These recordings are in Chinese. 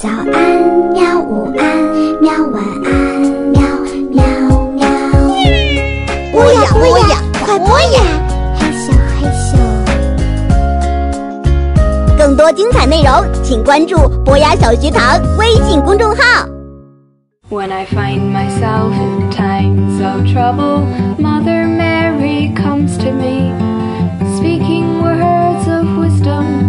早安喵，午安喵，晚安喵喵喵。播呀播呀，快播呀！嘿咻嘿咻。更多精彩内容，请关注博雅小学堂微信公众号。When I find myself in times of trouble, Mother Mary comes to me, speaking words of wisdom,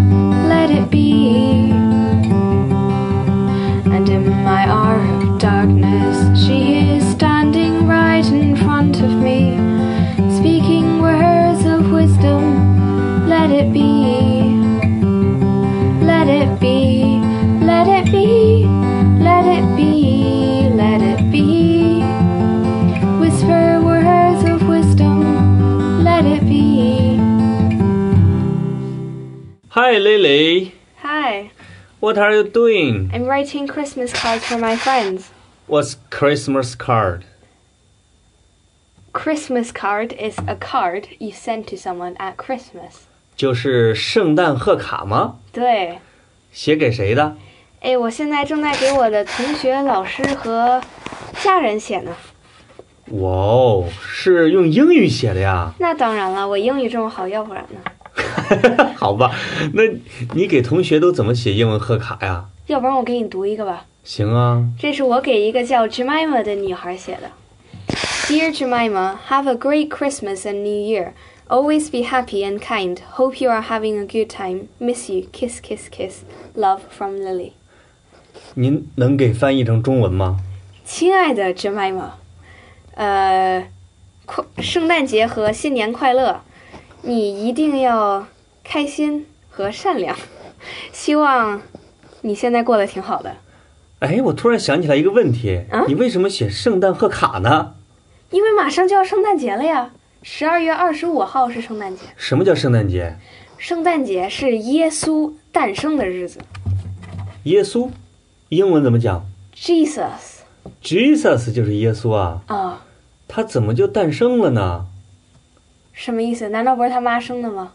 What are you doing? I'm writing Christmas cards for my friends. What's Christmas card? Christmas card is a card you send to someone at Christmas. 就是圣诞贺卡吗？对，写给谁的？哎，我现在正在给我的同学、老师和家人写呢。哇哦，是用英语写的呀？那当然了，我英语这么好，要不然呢？ 好吧，那你给同学都怎么写英文贺卡呀？要不然我给你读一个吧。行啊，这是我给一个叫 Jemima 的女孩写的。Dear Jemima, have a great Christmas and New Year. Always be happy and kind. Hope you are having a good time. Miss you. Kiss, kiss, kiss. Love from Lily. 您能给翻译成中文吗？亲爱的 Jemima，呃，快圣诞节和新年快乐！你一定要开心和善良。希望你现在过得挺好的，哎，我突然想起来一个问题，啊你为什么写圣诞贺卡呢？因为马上就要圣诞节了呀。十二月二十五号是圣诞节。什么叫圣诞节？圣诞节是耶稣诞生的日子耶稣，英文怎么讲，Jesus？Jesus 就是耶稣啊，啊、他怎么就诞生了呢？什么意思？难道不是他妈生的吗？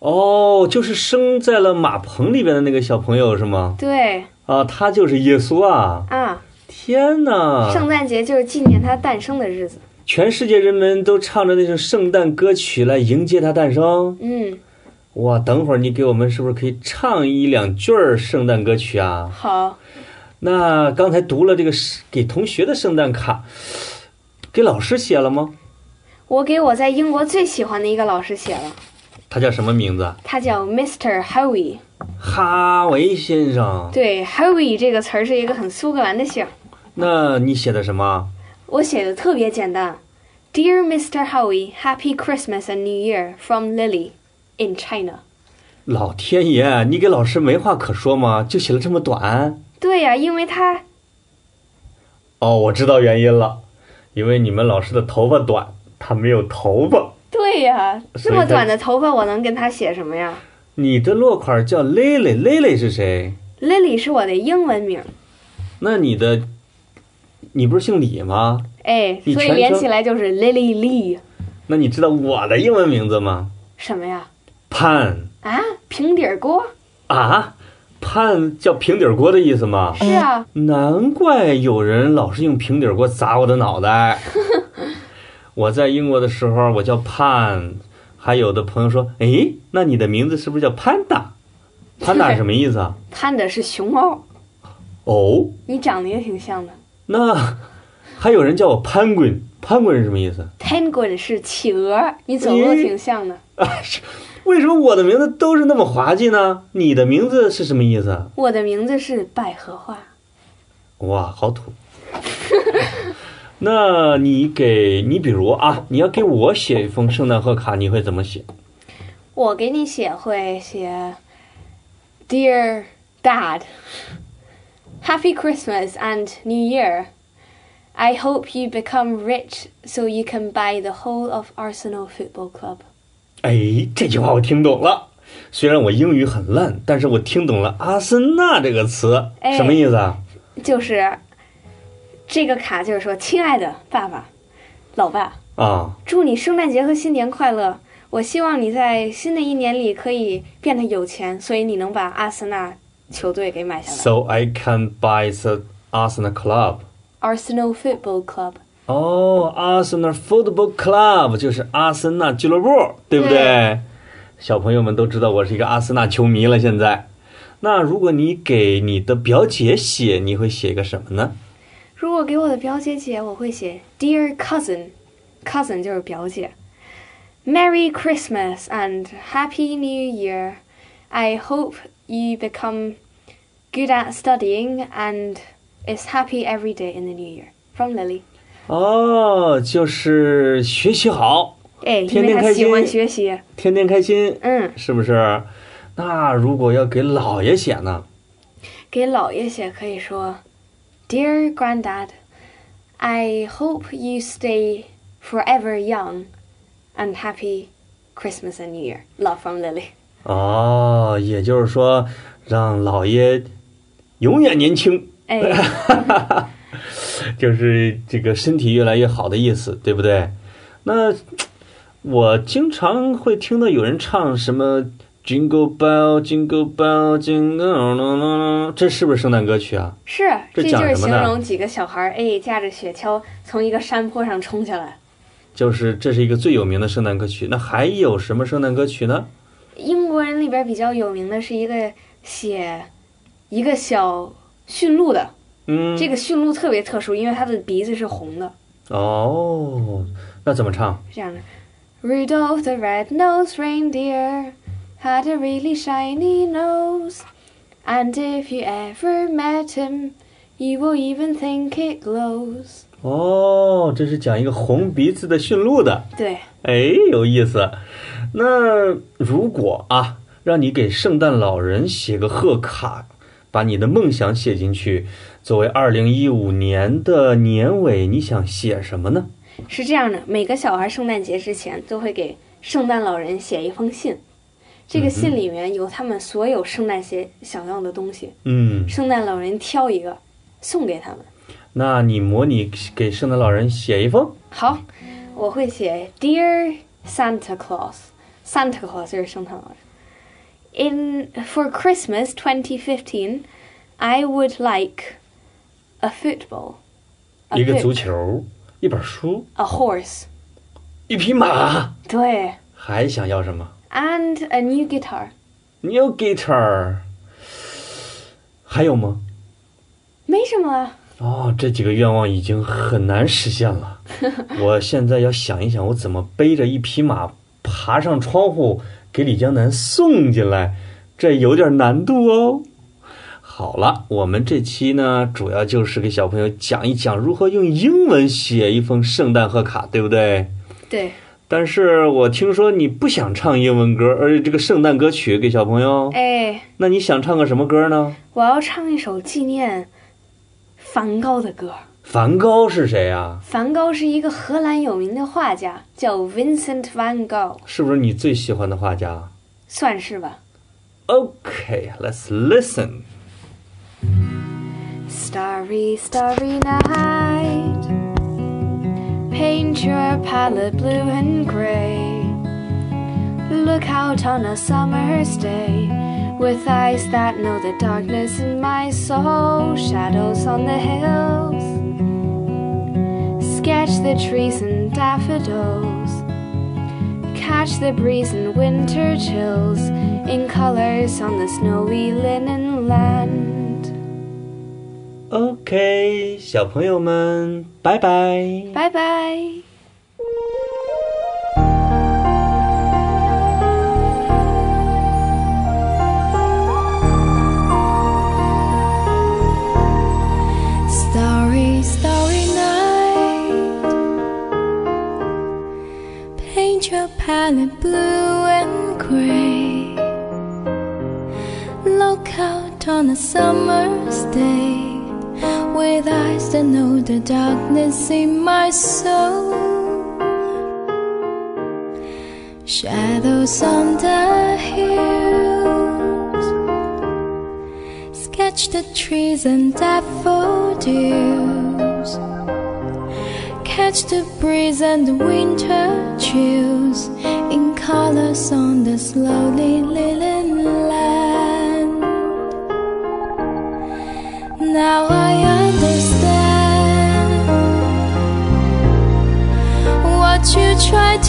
哦，就是生在了马棚里边的那个小朋友是吗？对啊，他就是耶稣啊！啊，天哪！圣诞节就是纪念他诞生的日子。全世界人们都唱着那首圣诞歌曲来迎接他诞生。嗯，哇，等会儿你给我们是不是可以唱一两句儿圣诞歌曲啊？好，那刚才读了这个是给同学的圣诞卡，给老师写了吗？我给我在英国最喜欢的一个老师写了，他叫什么名字？他叫 Mr. Howie。哈维先生。对，Howie 这个词儿是一个很苏格兰的姓。那你写的什么？我写的特别简单，Dear Mr. Howie, Happy Christmas and New Year from Lily in China。老天爷，你给老师没话可说吗？就写了这么短？对呀、因为他哦，我知道原因了，因为你们老师的头发短，他没有头发。对呀、这么短的头发，我能跟他写什么呀你的落款叫 Lily，Lily 是谁？？Lily 是我的英文名，那你的，你不是姓李吗？哎，所以连起来就是 Lily Lee。那你知道我的英文名字吗？什么呀？潘啊，平底锅？啊，潘叫平底锅的意思吗？是啊，难怪有人老是用平底锅砸我的脑袋。我在英国的时候，我叫潘，还有的朋友说：“诶，那你的名字是不是叫潘达？潘达是什么意思啊？潘达是熊猫，哦，你长得也挺像的。那还有人叫我潘滚，潘滚是什么意思？Penguin 是企鹅，你走路挺像的。啊，为什么我的名字都是那么滑稽呢？你的名字是什么意思？我的名字是百合花。哇，好土。那你给你比如啊，你要给我写一封圣诞贺卡，你会怎么写？我给你写会写，Dear Dad, Happy Christmas and New Year. I hope you become rich so you can buy the whole of Arsenal Football Club. 哎，这句话我听懂了。虽然我英语很烂，但是我听懂了“阿森纳”这个词，哎什么意思啊？就是这个卡，就是说，亲爱的爸爸、老爸，啊，祝你圣诞节和新年快乐。我希望你在新的一年里可以变得有钱，所以你能把阿森纳球队给买下来。So I can buy the Arsenal club. Arsenal Football Club，哦，Arsenal Football Club 就是阿森纳俱乐部，对不对？对小朋友们都知道我是一个阿森纳球迷了。现在，那如果你给你的表姐写，你会写一个什么呢？如果给我的表姐写，我会写 Dear cousin，cousin 就是表姐。Merry Christmas and Happy New Year. I hope you become good at studying and is happy every day in the new year. From Lily. 哦，就是学习好，哎，因天天开为她喜欢心学习。天天开心，嗯，是不是？那如果要给姥爷写呢？给姥爷写可以说 ，Dear Granddad, I hope you stay forever young and happy Christmas and New Year. Love from Lily. 哦，也就是说，让姥爷永远年轻，哎，就是这个身体越来越好的意思，对不对？那我经常会听到有人唱什么 “Jingle Bell, Jingle Bell, Jingle”，这是不是圣诞歌曲啊？是，这这就是形容几个小孩儿哎驾着雪橇从一个山坡上冲下来。就是这是一个最有名的圣诞歌曲。那还有什么圣诞歌曲呢？英国人里边比较有名的是一个写一个小驯鹿的，嗯，这个驯鹿特别特殊，因为它的鼻子是红的。哦，那怎么唱？这样的，Rudolph the red-nosed reindeer had a really shiny nose, and if you ever met him, you will even think it glows. 哦，这是讲一个红鼻子的驯鹿的。对，哎，有意思。那如果啊，让你给圣诞老人写个贺卡，把你的梦想写进去，作为二零一五年的年尾，你想写什么呢？是这样的，每个小孩圣诞节之前都会给圣诞老人写一封信，这个信里面有他们所有圣诞节想要的东西，嗯，圣诞老人挑一个送给他们。那你模拟给圣诞老人写一封。好，我会写 Dear Santa Claus。Santa Claus 就是圣诞老人。In for Christmas 2015, I would like a football, a 一个足球，一本书，a horse，一匹马，对还想要什么，and a new guitar。？New guitar，还有吗？没什么了，哦，这几个愿望已经很难实现了。我现在要想一想，我怎么背着一匹马爬上窗户给李江南送进来，这有点难度哦。好了，我们这期呢，主要就是给小朋友讲一讲如何用英文写一封圣诞贺卡，对不对？对，但是我听说你不想唱英文歌，而且这个圣诞歌曲给小朋友，哎，那你想唱个什么歌呢？我要唱一首纪念梵高的歌。梵高是谁呀、梵高是一个荷兰有名的画家，叫 Vincent van Gogh，是不是你最喜欢的画家？算是吧。Okay, let's listen. Starry, starry night. Paint your palette blue and gray. Look out on a summer's day with eyes that know the darkness in my soul. Shadows on the hills. Sketch the trees and daffodils. Catch the breeze and winter chills in colors on the snowy linen land. OK，小朋友们，拜拜。拜拜。 Starry, starry night. Paint your palette blue and gray. Look out on a summer's day with eyes that know the darkness in my soul. Shadows on the hills. Sketch the trees and daffodils. Catch the breeze and the winter chills in colors on the slowly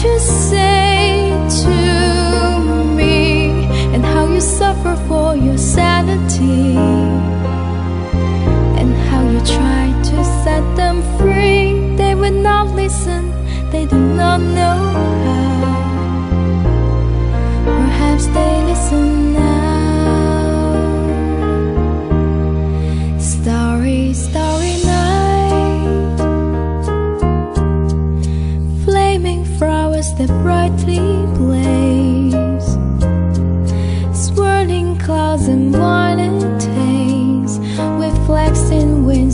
to say to me and how you suffer for your sanity and how you try to set them free. They would not listen, they do not know how. Perhaps they listen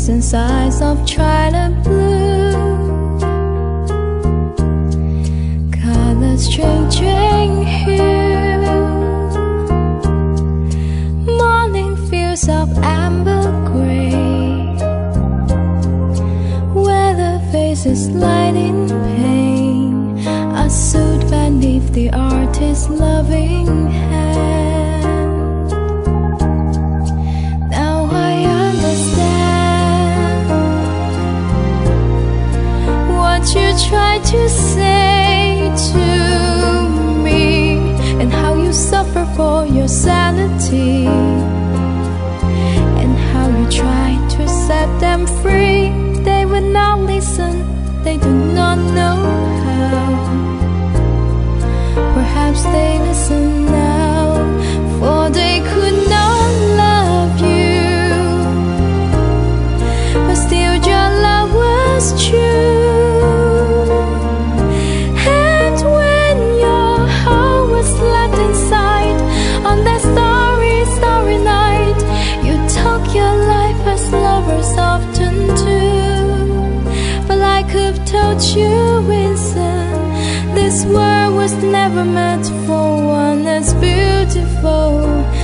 winds and of twilight blue. Colors changing hue. Morning fields of amber gray. where Weather faces light in pain. A suit beneath the artist's loving hand. Tried to say to me and how you suffer for your sanity and how you try to set them free. Told you, Winston, this world was never meant for one as beautiful.